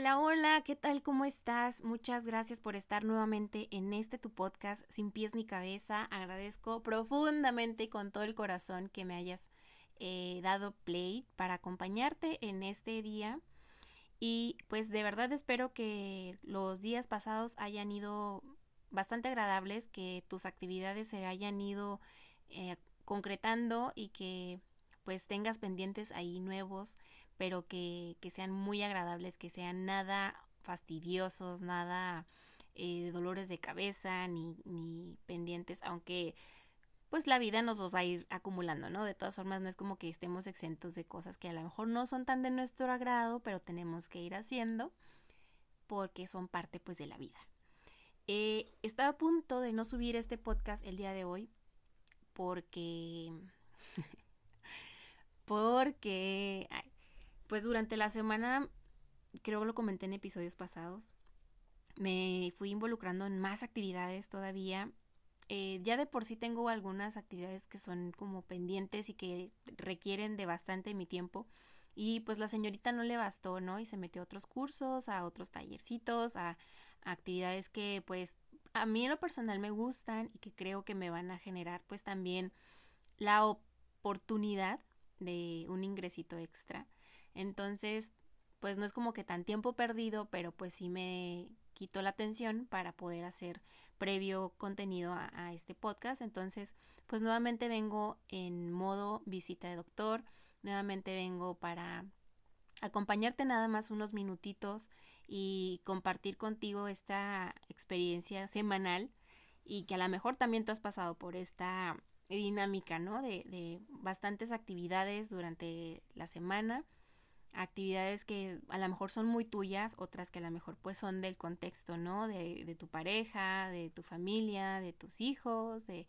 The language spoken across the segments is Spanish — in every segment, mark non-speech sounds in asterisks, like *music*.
Hola, hola, ¿qué tal? ¿Cómo estás? Muchas gracias por estar nuevamente en este tu podcast sin pies ni cabeza. Agradezco profundamente y con todo el corazón que me hayas eh, dado play para acompañarte en este día. Y pues de verdad espero que los días pasados hayan ido bastante agradables, que tus actividades se hayan ido eh, concretando y que pues tengas pendientes ahí nuevos pero que, sean muy agradables, que sean nada fastidiosos, nada eh, dolores de cabeza ni, ni pendientes, aunque pues la vida nos los va a ir acumulando, ¿no? De todas formas, no es como que estemos exentos de cosas que a lo mejor no son tan de nuestro agrado, pero tenemos que ir haciendo porque son parte pues de la vida. Eh, estaba a punto de no subir este podcast el día de hoy porque... *laughs* porque pues durante la semana, creo que lo comenté en episodios pasados, me fui involucrando en más actividades todavía. Eh, ya de por sí tengo algunas actividades que son como pendientes y que requieren de bastante mi tiempo. Y pues la señorita no le bastó, ¿no? Y se metió a otros cursos, a otros tallercitos, a, a actividades que pues a mí en lo personal me gustan y que creo que me van a generar pues también la oportunidad de un ingresito extra. Entonces, pues no es como que tan tiempo perdido, pero pues sí me quitó la atención para poder hacer previo contenido a, este podcast. Entonces, pues nuevamente vengo en modo visita de doctor, nuevamente vengo para acompañarte nada más unos minutitos y compartir contigo esta experiencia semanal y que a lo mejor también tú has pasado por esta dinámica, ¿no? De, de bastantes actividades durante la semana actividades que a lo mejor son muy tuyas, otras que a lo mejor pues son del contexto, ¿no? De, de tu pareja, de tu familia, de tus hijos, de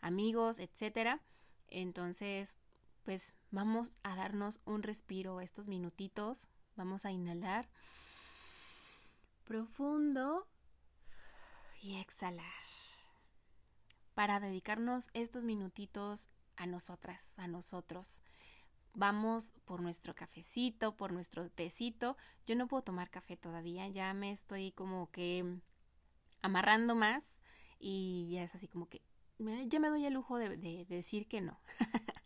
amigos, etcétera. Entonces, pues vamos a darnos un respiro estos minutitos. Vamos a inhalar profundo y exhalar para dedicarnos estos minutitos a nosotras, a nosotros vamos por nuestro cafecito, por nuestro tecito. Yo no puedo tomar café todavía, ya me estoy como que amarrando más y ya es así como que ya me doy el lujo de, decir que no. *laughs*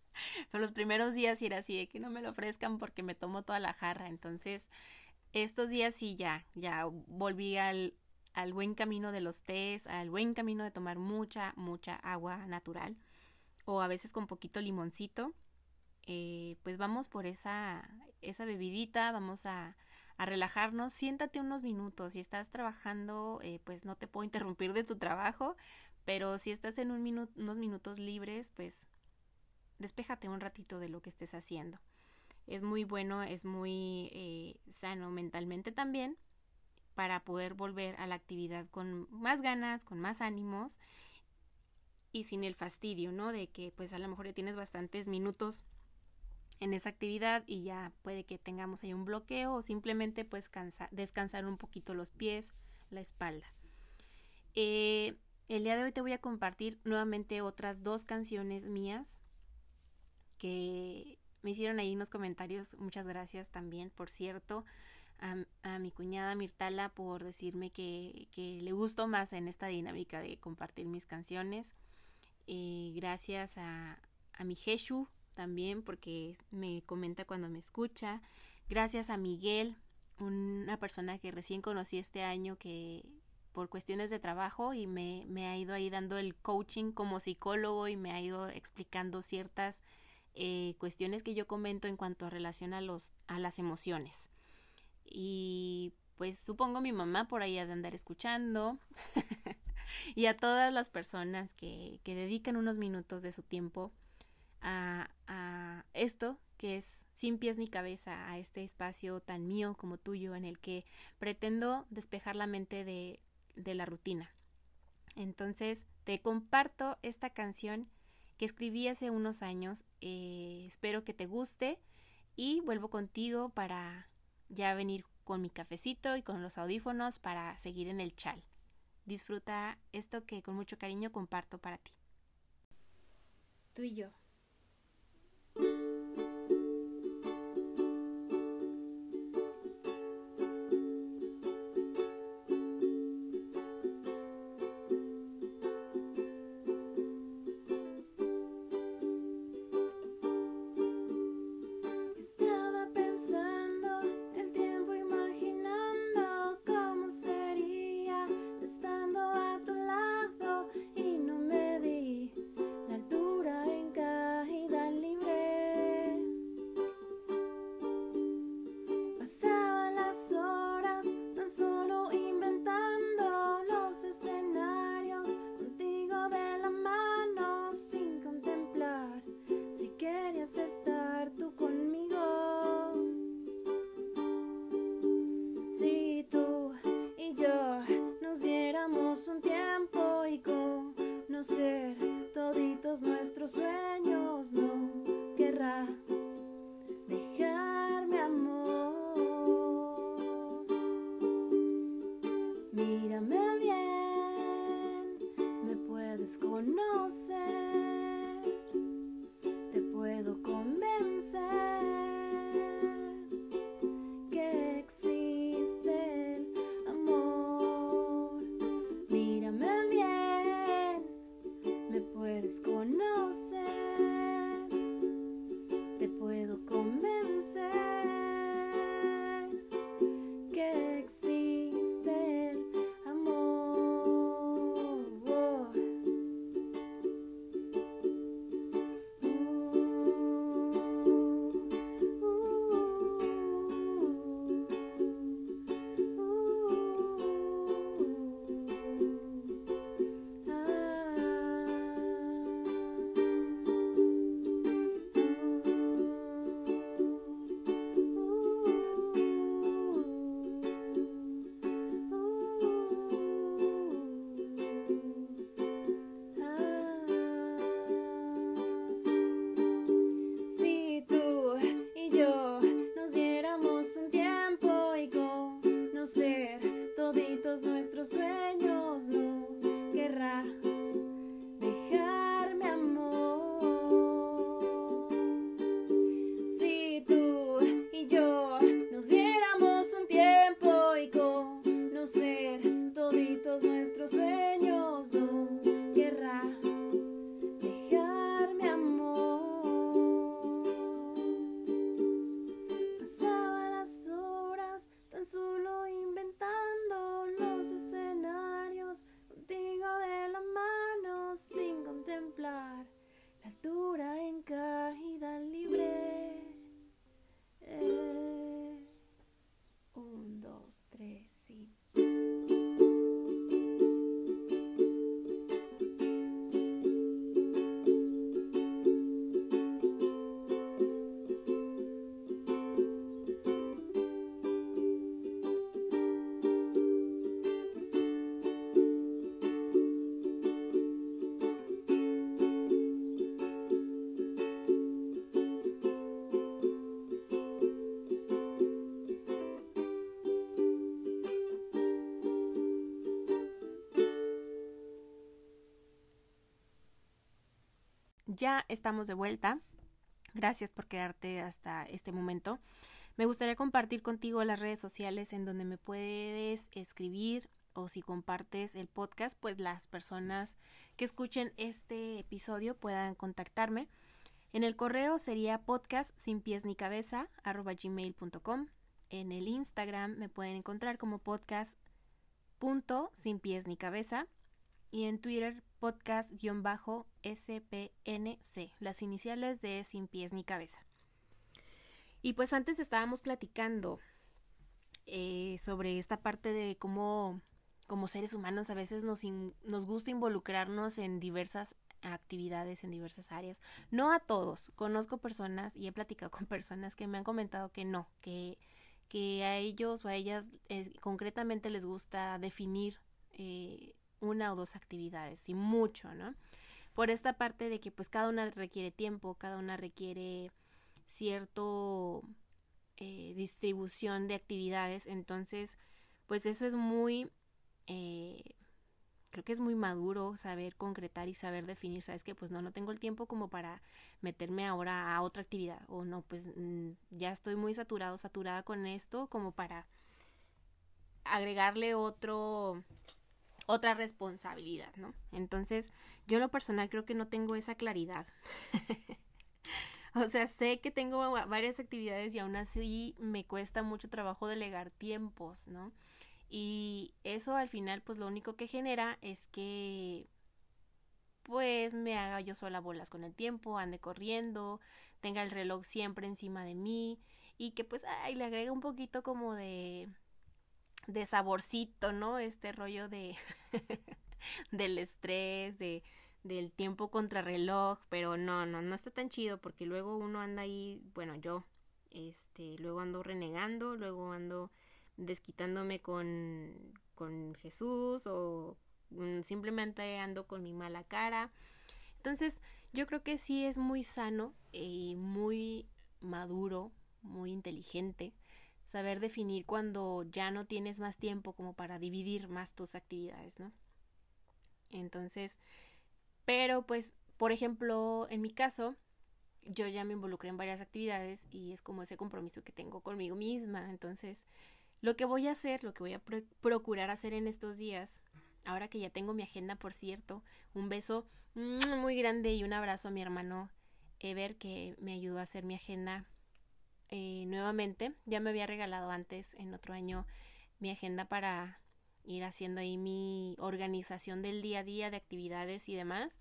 Pero los primeros días era así de que no me lo ofrezcan porque me tomo toda la jarra. Entonces, estos días sí ya, ya volví al, al buen camino de los tés, al buen camino de tomar mucha, mucha agua natural o a veces con poquito limoncito eh, pues vamos por esa, esa bebidita, vamos a, a relajarnos, siéntate unos minutos, si estás trabajando, eh, pues no te puedo interrumpir de tu trabajo, pero si estás en un unos minutos libres, pues despéjate un ratito de lo que estés haciendo. Es muy bueno, es muy eh, sano mentalmente también para poder volver a la actividad con más ganas, con más ánimos y sin el fastidio, ¿no? De que pues a lo mejor ya tienes bastantes minutos en esa actividad y ya puede que tengamos ahí un bloqueo o simplemente pues descansar un poquito los pies, la espalda. Eh, el día de hoy te voy a compartir nuevamente otras dos canciones mías que me hicieron ahí unos comentarios. Muchas gracias también, por cierto, a, mi cuñada Mirtala por decirme que, le gustó más en esta dinámica de compartir mis canciones. Eh, gracias a, a mi Jeshu también porque me comenta cuando me escucha. Gracias a Miguel, una persona que recién conocí este año que por cuestiones de trabajo y me, me ha ido ahí dando el coaching como psicólogo y me ha ido explicando ciertas eh, cuestiones que yo comento en cuanto a relación a, los, a las emociones. Y pues supongo mi mamá por ahí ha de andar escuchando *laughs* y a todas las personas que, que dedican unos minutos de su tiempo a, esto que es sin pies ni cabeza, a este espacio tan mío como tuyo en el que pretendo despejar la mente de, de la rutina, Entonces te comparto esta canción que escribí hace unos años. Eh, espero que te guste y vuelvo contigo para ya venir con mi cafecito y con los audífonos para seguir en el chal. Disfruta esto que con mucho cariño comparto para ti. Tú y yo. this is the ya estamos de vuelta. Gracias por quedarte hasta este momento. Me gustaría compartir contigo las redes sociales en donde me puedes escribir o si compartes el podcast, pues las personas que escuchen este episodio puedan contactarme. En el correo sería podcast. En el Instagram me pueden encontrar como podcast punto sin pies ni cabeza y en Twitter podcast-spnc, las iniciales de Sin pies ni cabeza. Y pues antes estábamos platicando eh, sobre esta parte de cómo como seres humanos a veces nos, nos gusta involucrarnos en diversas actividades, en diversas áreas. No a todos. Conozco personas y he platicado *laughs* con personas que me han comentado que no, que, que a ellos o a ellas eh, concretamente les gusta definir eh, una o dos actividades y mucho, ¿no? Por esta parte de que pues cada una requiere tiempo, cada una requiere cierto eh, distribución de actividades, entonces pues eso es muy eh, creo que es muy maduro saber concretar y saber definir, sabes que pues no, no tengo el tiempo como para meterme ahora a otra actividad o no, pues ya estoy muy saturado, saturada con esto como para agregarle otro otra responsabilidad, ¿no? Entonces, yo en lo personal creo que no tengo esa claridad. *laughs* o sea, sé que tengo varias actividades y aún así me cuesta mucho trabajo delegar tiempos, ¿no? Y eso al final pues lo único que genera es que pues me haga yo sola bolas con el tiempo, ande corriendo, tenga el reloj siempre encima de mí y que pues ay, le agrega un poquito como de de saborcito, ¿no? Este rollo de *laughs* del estrés, de del tiempo contra reloj, pero no, no, no está tan chido porque luego uno anda ahí, bueno, yo, este, luego ando renegando, luego ando desquitándome con, con Jesús o mm, simplemente ando con mi mala cara. Entonces, yo creo que sí es muy sano y muy maduro, muy inteligente saber definir cuando ya no tienes más tiempo como para dividir más tus actividades, ¿no? Entonces, pero pues, por ejemplo, en mi caso, yo ya me involucré en varias actividades y es como ese compromiso que tengo conmigo misma. Entonces, lo que voy a hacer, lo que voy a procurar hacer en estos días, ahora que ya tengo mi agenda, por cierto, un beso muy grande y un abrazo a mi hermano Ever que me ayudó a hacer mi agenda eh, nuevamente. Ya me había regalado antes, en otro año, mi agenda para ir haciendo ahí mi organización del día a día de actividades y demás.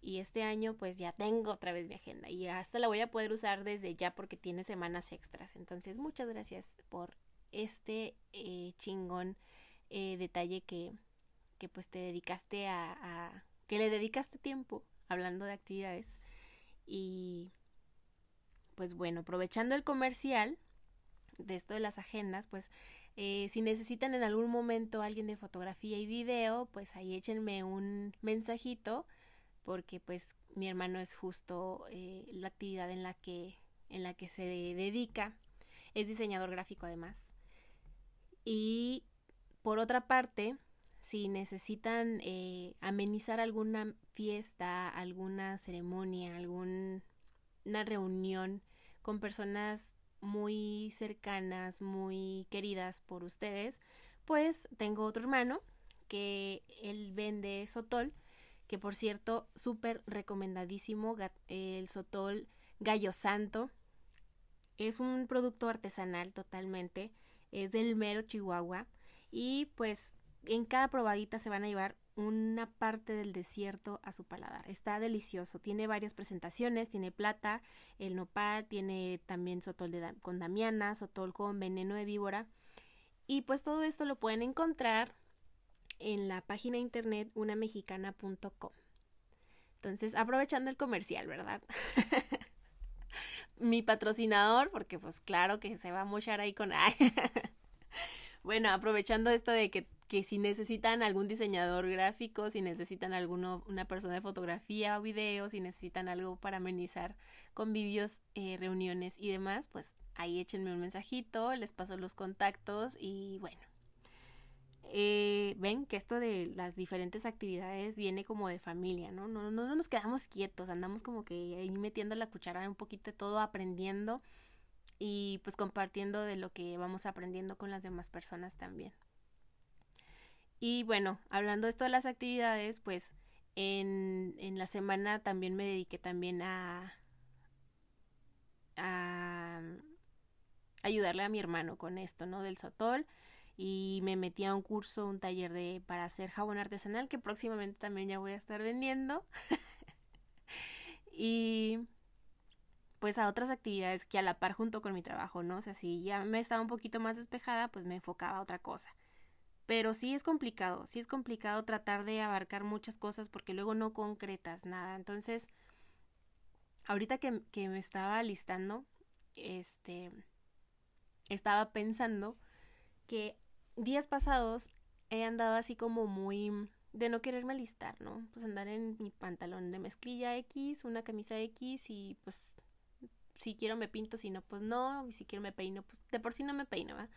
Y este año pues ya tengo otra vez mi agenda y hasta la voy a poder usar desde ya porque tiene semanas extras. Entonces muchas gracias por este eh, chingón eh, detalle que, que pues te dedicaste a, a, que le dedicaste tiempo hablando de actividades y pues bueno aprovechando el comercial de esto de las agendas pues eh, si necesitan en algún momento alguien de fotografía y video pues ahí échenme un mensajito porque pues mi hermano es justo la actividad en la que en la que se dedica. Es diseñador gráfico además. Y por otra parte, si necesitan eh, amenizar alguna fiesta, alguna ceremonia, alguna reunión con personas muy cercanas, muy queridas por ustedes, pues tengo otro hermano que él vende sotol, que por cierto, súper recomendadísimo, el sotol gallo santo. Es un producto artesanal totalmente es del mero Chihuahua y pues en cada probadita se van a llevar una parte del desierto a su paladar. Está delicioso, tiene varias presentaciones, tiene plata, el nopal, tiene también sotol con damiana, sotol con veneno de víbora y pues todo esto lo pueden encontrar en la página internet unamexicana.com. Entonces, aprovechando el comercial, ¿verdad? *laughs* mi patrocinador, porque pues claro que se va a mochar ahí con... *laughs* bueno, aprovechando esto de que, que, si necesitan algún diseñador gráfico, si necesitan alguno, una persona de fotografía o video, si necesitan algo para amenizar convivios, eh, reuniones y demás, pues ahí échenme un mensajito, les paso los contactos y bueno, eh, ven que esto de las diferentes actividades viene como de familia, ¿no? No, no, no nos quedamos quietos, andamos como que ahí metiendo la cuchara un poquito de todo, aprendiendo y pues compartiendo de lo que vamos aprendiendo con las demás personas también. Y bueno, hablando de esto de las actividades, pues en, en la semana también me dediqué también a, a ayudarle a mi hermano con esto, ¿no? Del sotol y me metí a un curso, un taller de para hacer jabón artesanal que próximamente también ya voy a estar vendiendo. *laughs* y pues a otras actividades que a la par junto con mi trabajo, ¿no? O sea, si ya me estaba un poquito más despejada, pues me enfocaba a otra cosa. Pero sí es complicado, sí es complicado tratar de abarcar muchas cosas porque luego no concretas nada. Entonces, ahorita que, que me estaba listando, este, estaba pensando que días pasados he andado así como muy de no quererme alistar, ¿no? Pues andar en mi pantalón de mezclilla X, una camisa X y pues si quiero me pinto, si no, pues no, y si quiero me peino, pues de por sí no me peino, ¿va?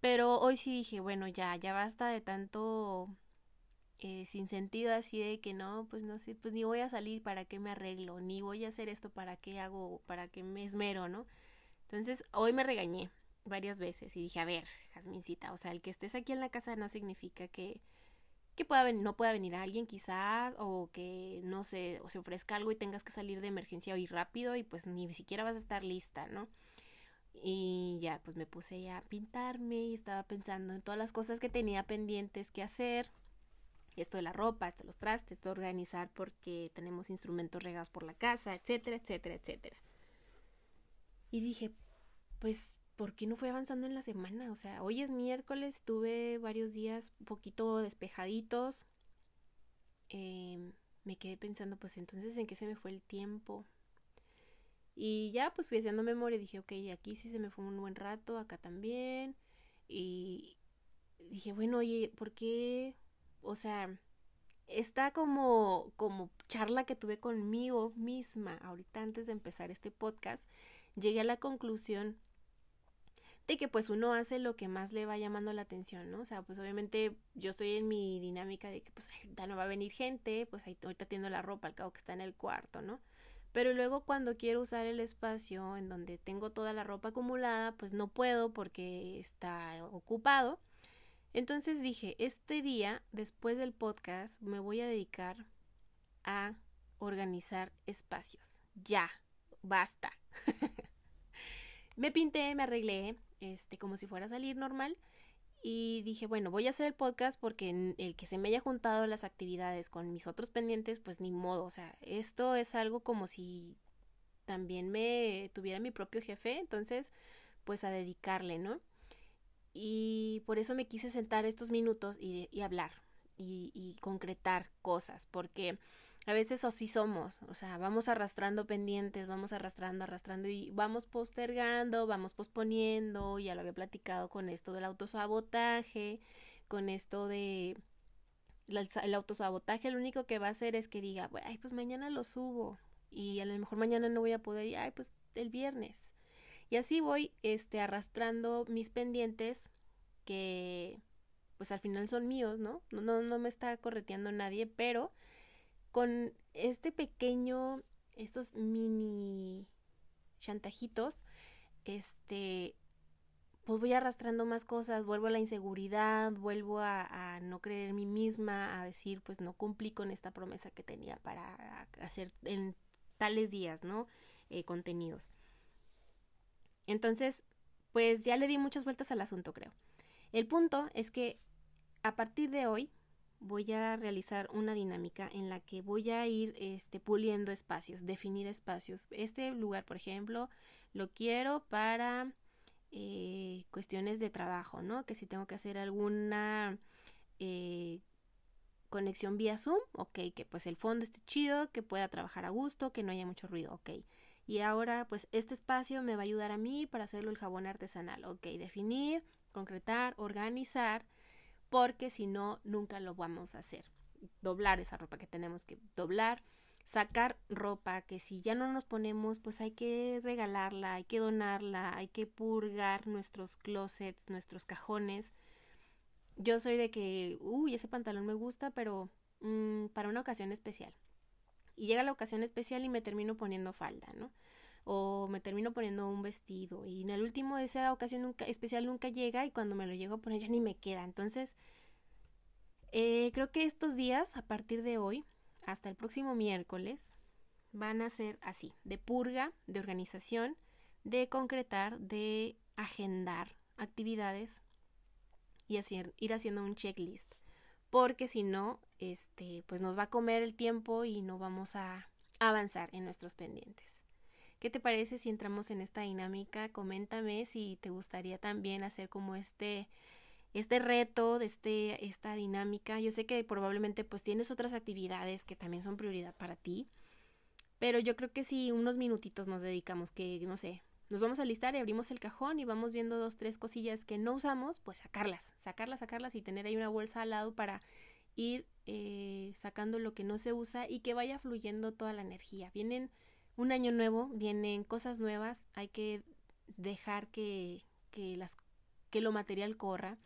Pero hoy sí dije, bueno, ya, ya basta de tanto eh, sin sentido así de que no, pues no sé, pues ni voy a salir para qué me arreglo, ni voy a hacer esto para qué hago, para qué me esmero, ¿no? Entonces hoy me regañé varias veces y dije, a ver, Jasmincita, o sea, el que estés aquí en la casa no significa que que pueda no pueda venir alguien quizás o que no sé o se ofrezca algo y tengas que salir de emergencia hoy rápido y pues ni siquiera vas a estar lista, ¿no? Y ya pues me puse a pintarme y estaba pensando en todas las cosas que tenía pendientes que hacer. Esto de la ropa, esto de los trastes, esto de organizar porque tenemos instrumentos regados por la casa, etcétera, etcétera, etcétera. Y dije, pues ¿por qué no fue avanzando en la semana? O sea, hoy es miércoles, tuve varios días un poquito despejaditos. Em, me quedé pensando, pues entonces, ¿en qué se me fue el tiempo? Y ya, pues fui haciendo memoria dije, ok, aquí sí se me fue un buen rato, acá también. Y dije, bueno, oye, ¿por qué? O sea, está como, como charla que tuve conmigo misma ahorita antes de empezar este podcast, llegué a la conclusión de que pues uno hace lo que más le va llamando la atención, ¿no? O sea, pues obviamente yo estoy en mi dinámica de que pues ahorita no va a venir gente, pues ahorita tiendo la ropa al cabo que está en el cuarto, ¿no? Pero luego cuando quiero usar el espacio en donde tengo toda la ropa acumulada, pues no puedo porque está ocupado. Entonces dije, este día, después del podcast, me voy a dedicar a organizar espacios. Ya, basta. *laughs* me pinté, me arreglé, este, como si fuera a salir normal. Y dije, bueno, voy a hacer el podcast porque el que se me haya juntado las actividades con mis otros pendientes, pues ni modo. O sea, esto es algo como si también me tuviera mi propio jefe, entonces, pues a dedicarle, ¿no? Y por eso me quise sentar estos minutos y, hablar y concretar cosas, porque a veces así somos, o sea, vamos arrastrando pendientes, vamos arrastrando, arrastrando y vamos postergando, vamos posponiendo, ya lo había platicado con esto del autosabotaje, con esto de el autosabotaje, lo único que va a hacer es que diga, ay, pues mañana lo subo y a lo mejor mañana no voy a poder y ay, pues el viernes. Y así voy este arrastrando mis pendientes que pues al final son míos, ¿no? No no, no me está correteando nadie, pero con este pequeño, estos mini chantajitos, este, pues voy arrastrando más cosas, vuelvo a la inseguridad, vuelvo a, no creer en mí misma, a decir, pues no cumplí con esta promesa que tenía para hacer en tales días, ¿no? Eh, contenidos. Entonces, pues ya le di muchas vueltas al asunto, creo. El punto es que a partir de hoy voy a realizar una dinámica en la que voy a ir este, puliendo espacios, definir espacios. Este lugar, por ejemplo, lo quiero para eh, cuestiones de trabajo, ¿no? Que si tengo que hacer alguna eh, conexión vía Zoom, ok, que pues el fondo esté chido, que pueda trabajar a gusto, que no haya mucho ruido, ok. Y ahora pues este espacio me va a ayudar a mí para hacerlo el jabón artesanal, ok, definir, concretar, organizar porque si no, nunca lo vamos a hacer. Doblar esa ropa que tenemos que doblar, sacar ropa que si ya no nos ponemos, pues hay que regalarla, hay que donarla, hay que purgar nuestros closets, nuestros cajones. Yo soy de que, uy, ese pantalón me gusta, pero mmm, para una ocasión especial. Y llega la ocasión especial y me termino poniendo falda, ¿no? O me termino poniendo un vestido y en el último esa ocasión nunca, especial nunca llega y cuando me lo llego a poner ya ni me queda. Entonces, eh, creo que estos días, a partir de hoy, hasta el próximo miércoles, van a ser así, de purga, de organización, de concretar, de agendar actividades y hacer, ir haciendo un checklist. Porque si no, este, pues nos va a comer el tiempo y no vamos a avanzar en nuestros pendientes. ¿Qué te parece si entramos en esta dinámica? Coméntame si te gustaría también hacer como este este reto, de este, esta dinámica. Yo sé que probablemente pues tienes otras actividades que también son prioridad para ti, pero yo creo que si unos minutitos nos dedicamos, que no sé, nos vamos a listar y abrimos el cajón y vamos viendo dos, tres cosillas que no usamos, pues sacarlas, sacarlas, sacarlas y tener ahí una bolsa al lado para ir eh, sacando lo que no se usa y que vaya fluyendo toda la energía. Vienen un año nuevo, vienen cosas nuevas, hay que dejar que, que, lo material corra,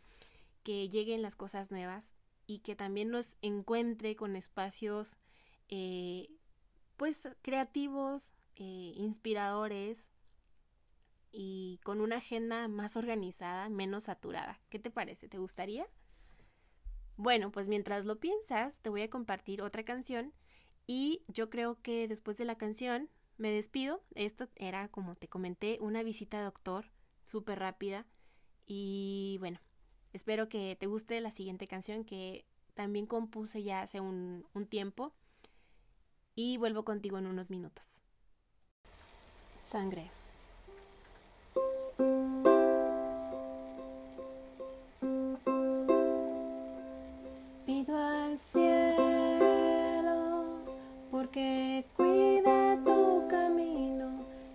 que lleguen las cosas nuevas y que también nos encuentre con espacios eh, pues creativos, eh, inspiradores y con una agenda más organizada, menos saturada. ¿Qué te parece? ¿Te gustaría? Bueno, pues mientras lo piensas, te voy a compartir otra canción y yo creo que después de la canción me despido. Esto era, como te comenté, una visita de doctor súper rápida y bueno, espero que te guste la siguiente canción que también compuse ya hace un, un tiempo y vuelvo contigo en unos minutos. Sangre. Pido al cielo porque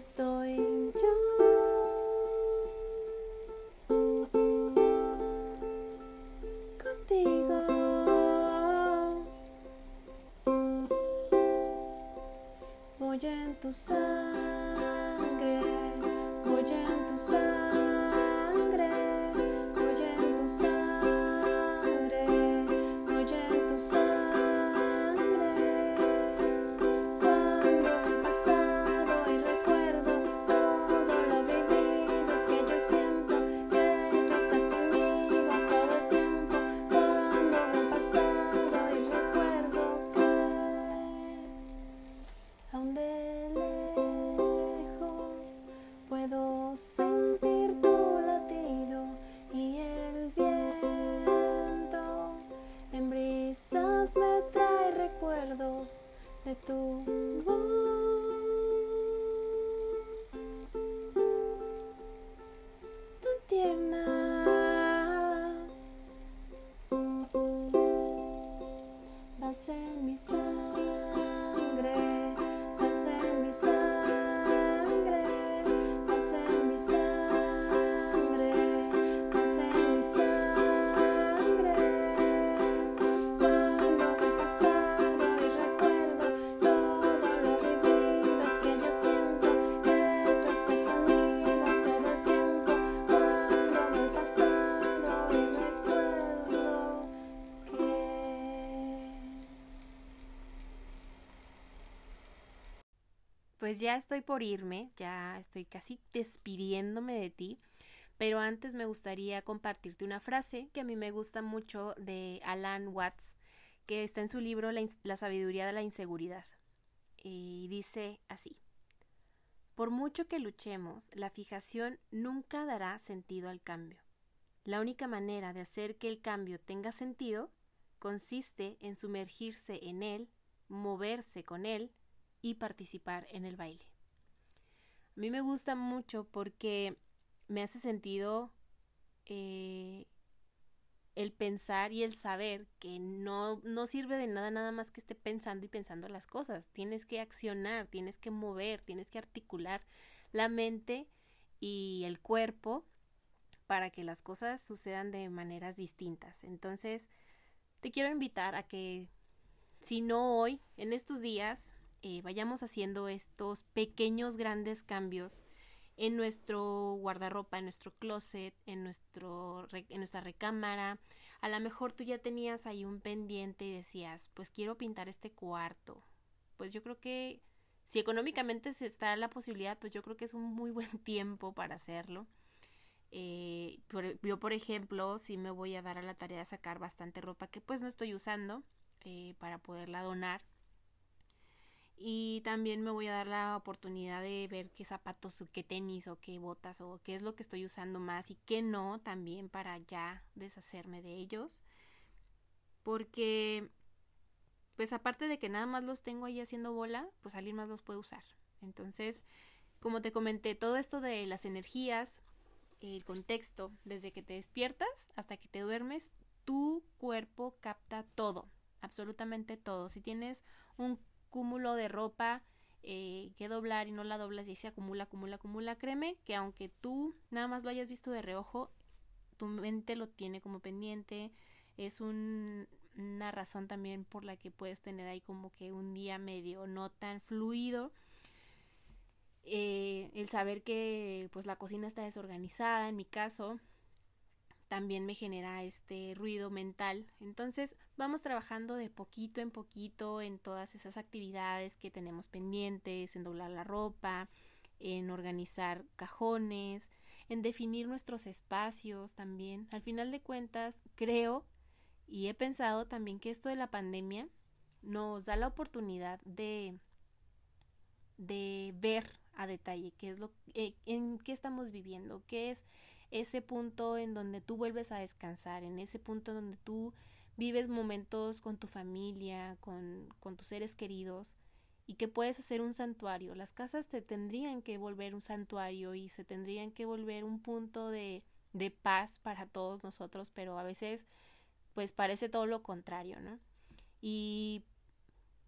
esto えっと ya estoy por irme, ya estoy casi despidiéndome de ti, pero antes me gustaría compartirte una frase que a mí me gusta mucho de Alan Watts, que está en su libro La, sabiduría de la inseguridad. Y dice así, por mucho que luchemos, la fijación nunca dará sentido al cambio. La única manera de hacer que el cambio tenga sentido consiste en sumergirse en él, moverse con él, y participar en el baile. A mí me gusta mucho porque me hace sentido eh, el pensar y el saber que no, no sirve de nada nada más que esté pensando y pensando las cosas. Tienes que accionar, tienes que mover, tienes que articular la mente y el cuerpo para que las cosas sucedan de maneras distintas. Entonces, te quiero invitar a que, si no hoy, en estos días, eh, vayamos haciendo estos pequeños, grandes cambios en nuestro guardarropa, en nuestro closet, en, nuestro, en nuestra recámara. A lo mejor tú ya tenías ahí un pendiente y decías, pues quiero pintar este cuarto. Pues yo creo que si económicamente se está la posibilidad, pues yo creo que es un muy buen *laughs* tiempo para hacerlo. Eh, yo, por ejemplo, sí me voy a dar a la tarea de sacar bastante ropa que pues no estoy usando eh, para poderla donar y también me voy a dar la oportunidad de ver qué zapatos o qué tenis o qué botas o qué es lo que estoy usando más y qué no también para ya deshacerme de ellos. Porque pues aparte de que nada más los tengo ahí haciendo bola, pues alguien más los puede usar. Entonces, como te comenté, todo esto de las energías, el contexto, desde que te despiertas hasta que te duermes, tu cuerpo capta todo, absolutamente todo. Si tienes un cúmulo de ropa eh, que doblar y no la doblas y se acumula, acumula, acumula, créeme que aunque tú nada más lo hayas visto de reojo, tu mente lo tiene como pendiente, es un, una razón también por la que puedes tener ahí como que un día medio no tan fluido. Eh, el saber que pues la cocina está desorganizada, en mi caso, también me genera este ruido mental. Entonces vamos trabajando de poquito en poquito en todas esas actividades que tenemos pendientes, en doblar la ropa, en organizar cajones, en definir nuestros espacios también. Al final de cuentas, creo y he pensado también que esto de la pandemia nos da la oportunidad de de ver a detalle qué es lo eh, en qué estamos viviendo, qué es ese punto en donde tú vuelves a descansar, en ese punto en donde tú vives momentos con tu familia, con, con tus seres queridos y que puedes hacer un santuario. Las casas te tendrían que volver un santuario y se tendrían que volver un punto de, de paz para todos nosotros, pero a veces pues parece todo lo contrario, ¿no? Y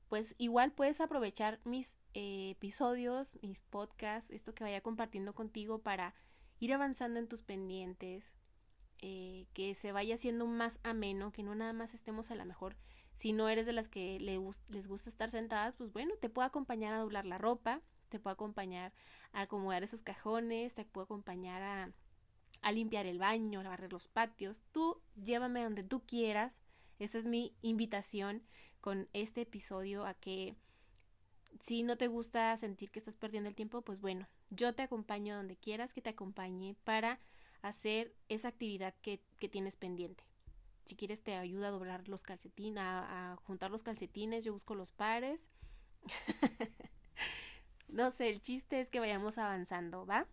pues igual puedes aprovechar mis eh, episodios, mis podcasts, esto que vaya compartiendo contigo para ir avanzando en tus pendientes, eh, que se vaya haciendo más ameno, que no nada más estemos a la mejor. Si no eres de las que les gusta estar sentadas, pues bueno, te puedo acompañar a doblar la ropa, te puedo acompañar a acomodar esos cajones, te puedo acompañar a, a limpiar el baño, a barrer los patios. Tú llévame donde tú quieras. Esta es mi invitación con este episodio a que si no te gusta sentir que estás perdiendo el tiempo, pues bueno, yo te acompaño donde quieras que te acompañe para hacer esa actividad que, tienes pendiente. Si quieres te ayuda a doblar los calcetines, a, juntar los calcetines, yo busco los pares. *laughs* no sé, el chiste es que vayamos avanzando, ¿va?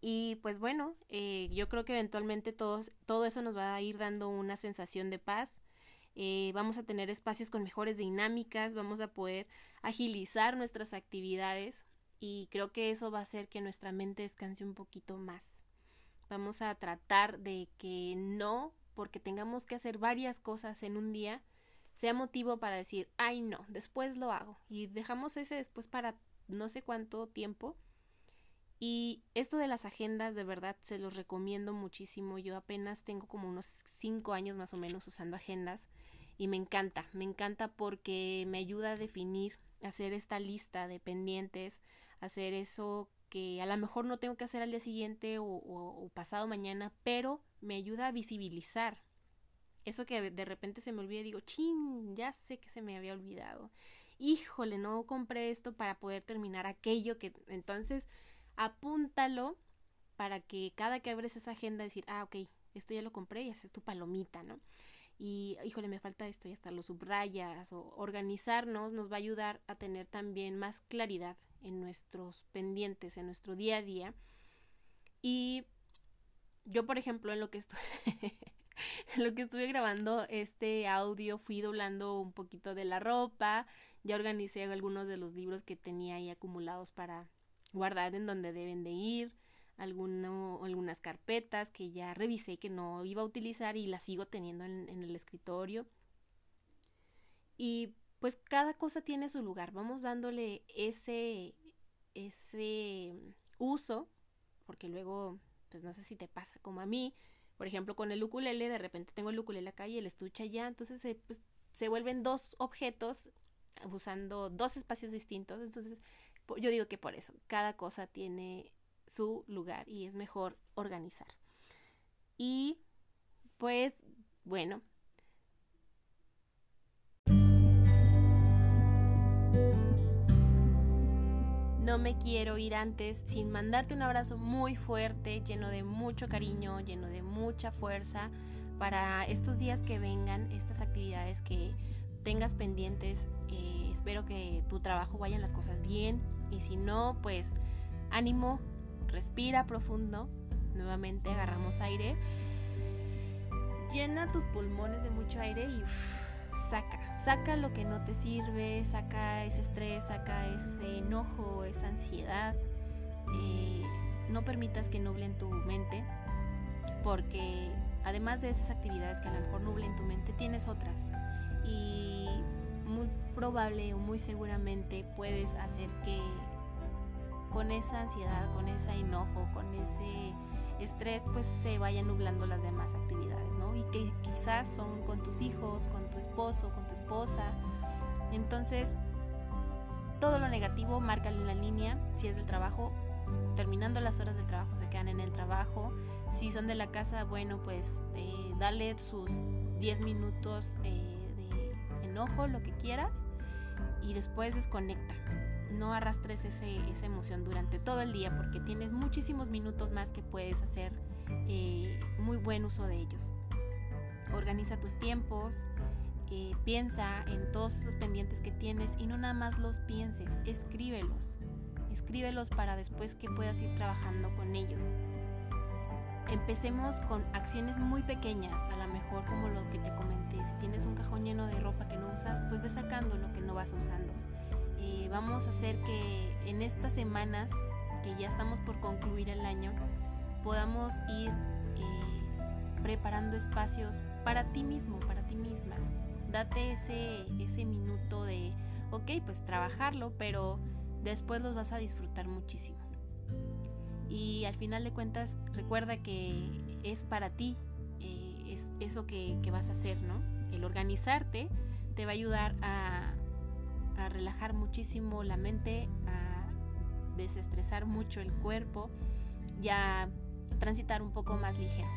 Y pues bueno, eh, yo creo que eventualmente todos, todo eso nos va a ir dando una sensación de paz, eh, vamos a tener espacios con mejores dinámicas, vamos a poder agilizar nuestras actividades y creo que eso va a hacer que nuestra mente descanse un poquito más. Vamos a tratar de que no, porque tengamos que hacer varias cosas en un día, sea motivo para decir, ay no, después lo hago y dejamos ese después para no sé cuánto tiempo. Y esto de las agendas, de verdad, se los recomiendo muchísimo. Yo apenas tengo como unos cinco años más o menos usando agendas y me encanta, me encanta porque me ayuda a definir, hacer esta lista de pendientes, hacer eso que a lo mejor no tengo que hacer al día siguiente o, pasado mañana, pero me ayuda a visibilizar eso que de repente se me olvida y digo, chin, ya sé que se me había olvidado. Híjole, no compré esto para poder terminar aquello que entonces apúntalo para que cada que abres esa agenda decir, ah, ok, esto ya lo compré y haces tu palomita, ¿no? y híjole, me falta esto y hasta lo subrayas o organizarnos nos va a ayudar a tener también más claridad en nuestros pendientes, en nuestro día a día. Y yo, por ejemplo, en lo que estoy *laughs* en lo que estuve grabando este audio fui doblando un poquito de la ropa, ya organicé algunos de los libros que tenía ahí acumulados para guardar en donde deben de ir alguno, algunas carpetas que ya revisé que no iba a utilizar y las sigo teniendo en, en el escritorio. Y pues cada cosa tiene su lugar. Vamos dándole ese, ese uso, porque luego, pues no sé si te pasa como a mí, por ejemplo, con el ukulele, de repente tengo el ukulele acá y el estuche allá, entonces se, pues, se vuelven dos objetos usando dos espacios distintos, entonces yo digo que por eso, cada cosa tiene su lugar y es mejor organizar. Y pues bueno. No me quiero ir antes sin mandarte un abrazo muy fuerte, lleno de mucho cariño, lleno de mucha fuerza para estos días que vengan, estas actividades que tengas pendientes. Eh, espero que tu trabajo vayan las cosas bien y si no, pues ánimo, respira profundo, nuevamente agarramos aire, llena tus pulmones de mucho aire y saca, saca lo que no te sirve, saca ese estrés, saca ese enojo, esa ansiedad. Eh, no permitas que nublen tu mente, porque además de esas actividades que a lo mejor nublen tu mente, tienes otras. Y muy probable o muy seguramente puedes hacer que con esa ansiedad, con ese enojo, con ese estrés, pues se vayan nublando las demás actividades, ¿no? Y que quizás son con tus hijos, con tu esposo, con tu esposa. Entonces, todo lo negativo, márcale una línea. Si es del trabajo, terminando las horas del trabajo, se quedan en el trabajo. Si son de la casa, bueno, pues eh, dale sus 10 minutos eh, de enojo, lo que quieras, y después desconecta no arrastres esa emoción durante todo el día porque tienes muchísimos minutos más que puedes hacer eh, muy buen uso de ellos. Organiza tus tiempos, eh, piensa en todos esos pendientes que tienes y no nada más los pienses, escríbelos. Escríbelos para después que puedas ir trabajando con ellos. Empecemos con acciones muy pequeñas, a lo mejor como lo que te comenté. Si tienes un cajón lleno de ropa que no usas, pues ve sacando lo que no vas usando eh, vamos a hacer que en estas semanas, que ya estamos por concluir el año, podamos ir eh, preparando espacios para ti mismo, para ti misma. Date ese, ese minuto de, ok, pues trabajarlo, pero después los vas a disfrutar muchísimo. Y al final de cuentas, recuerda que es para ti, eh, es eso que, que vas a hacer, ¿no? El organizarte te va a ayudar a, a relajar muchísimo la mente, a desestresar mucho el cuerpo y a transitar un poco más ligero.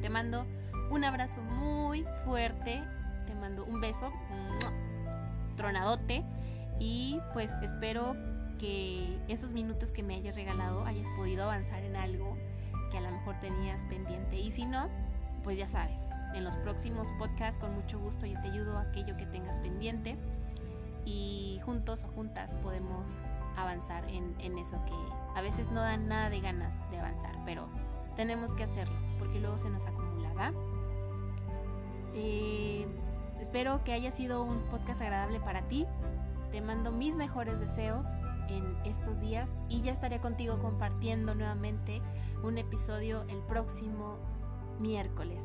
Te mando un abrazo muy fuerte, te mando un beso, tronadote y pues espero que estos minutos que me hayas regalado hayas podido avanzar en algo que a lo mejor tenías pendiente. Y si no, pues ya sabes, en los próximos podcasts con mucho gusto yo te ayudo a aquello que tengas pendiente y juntos o juntas podemos avanzar en, eso que a veces no dan nada de ganas de avanzar, pero tenemos que hacerlo porque luego se nos acumula, ¿va? Eh, espero que haya sido un podcast agradable para ti. Te mando mis mejores deseos en estos días y ya estaré contigo compartiendo nuevamente un episodio el próximo miércoles.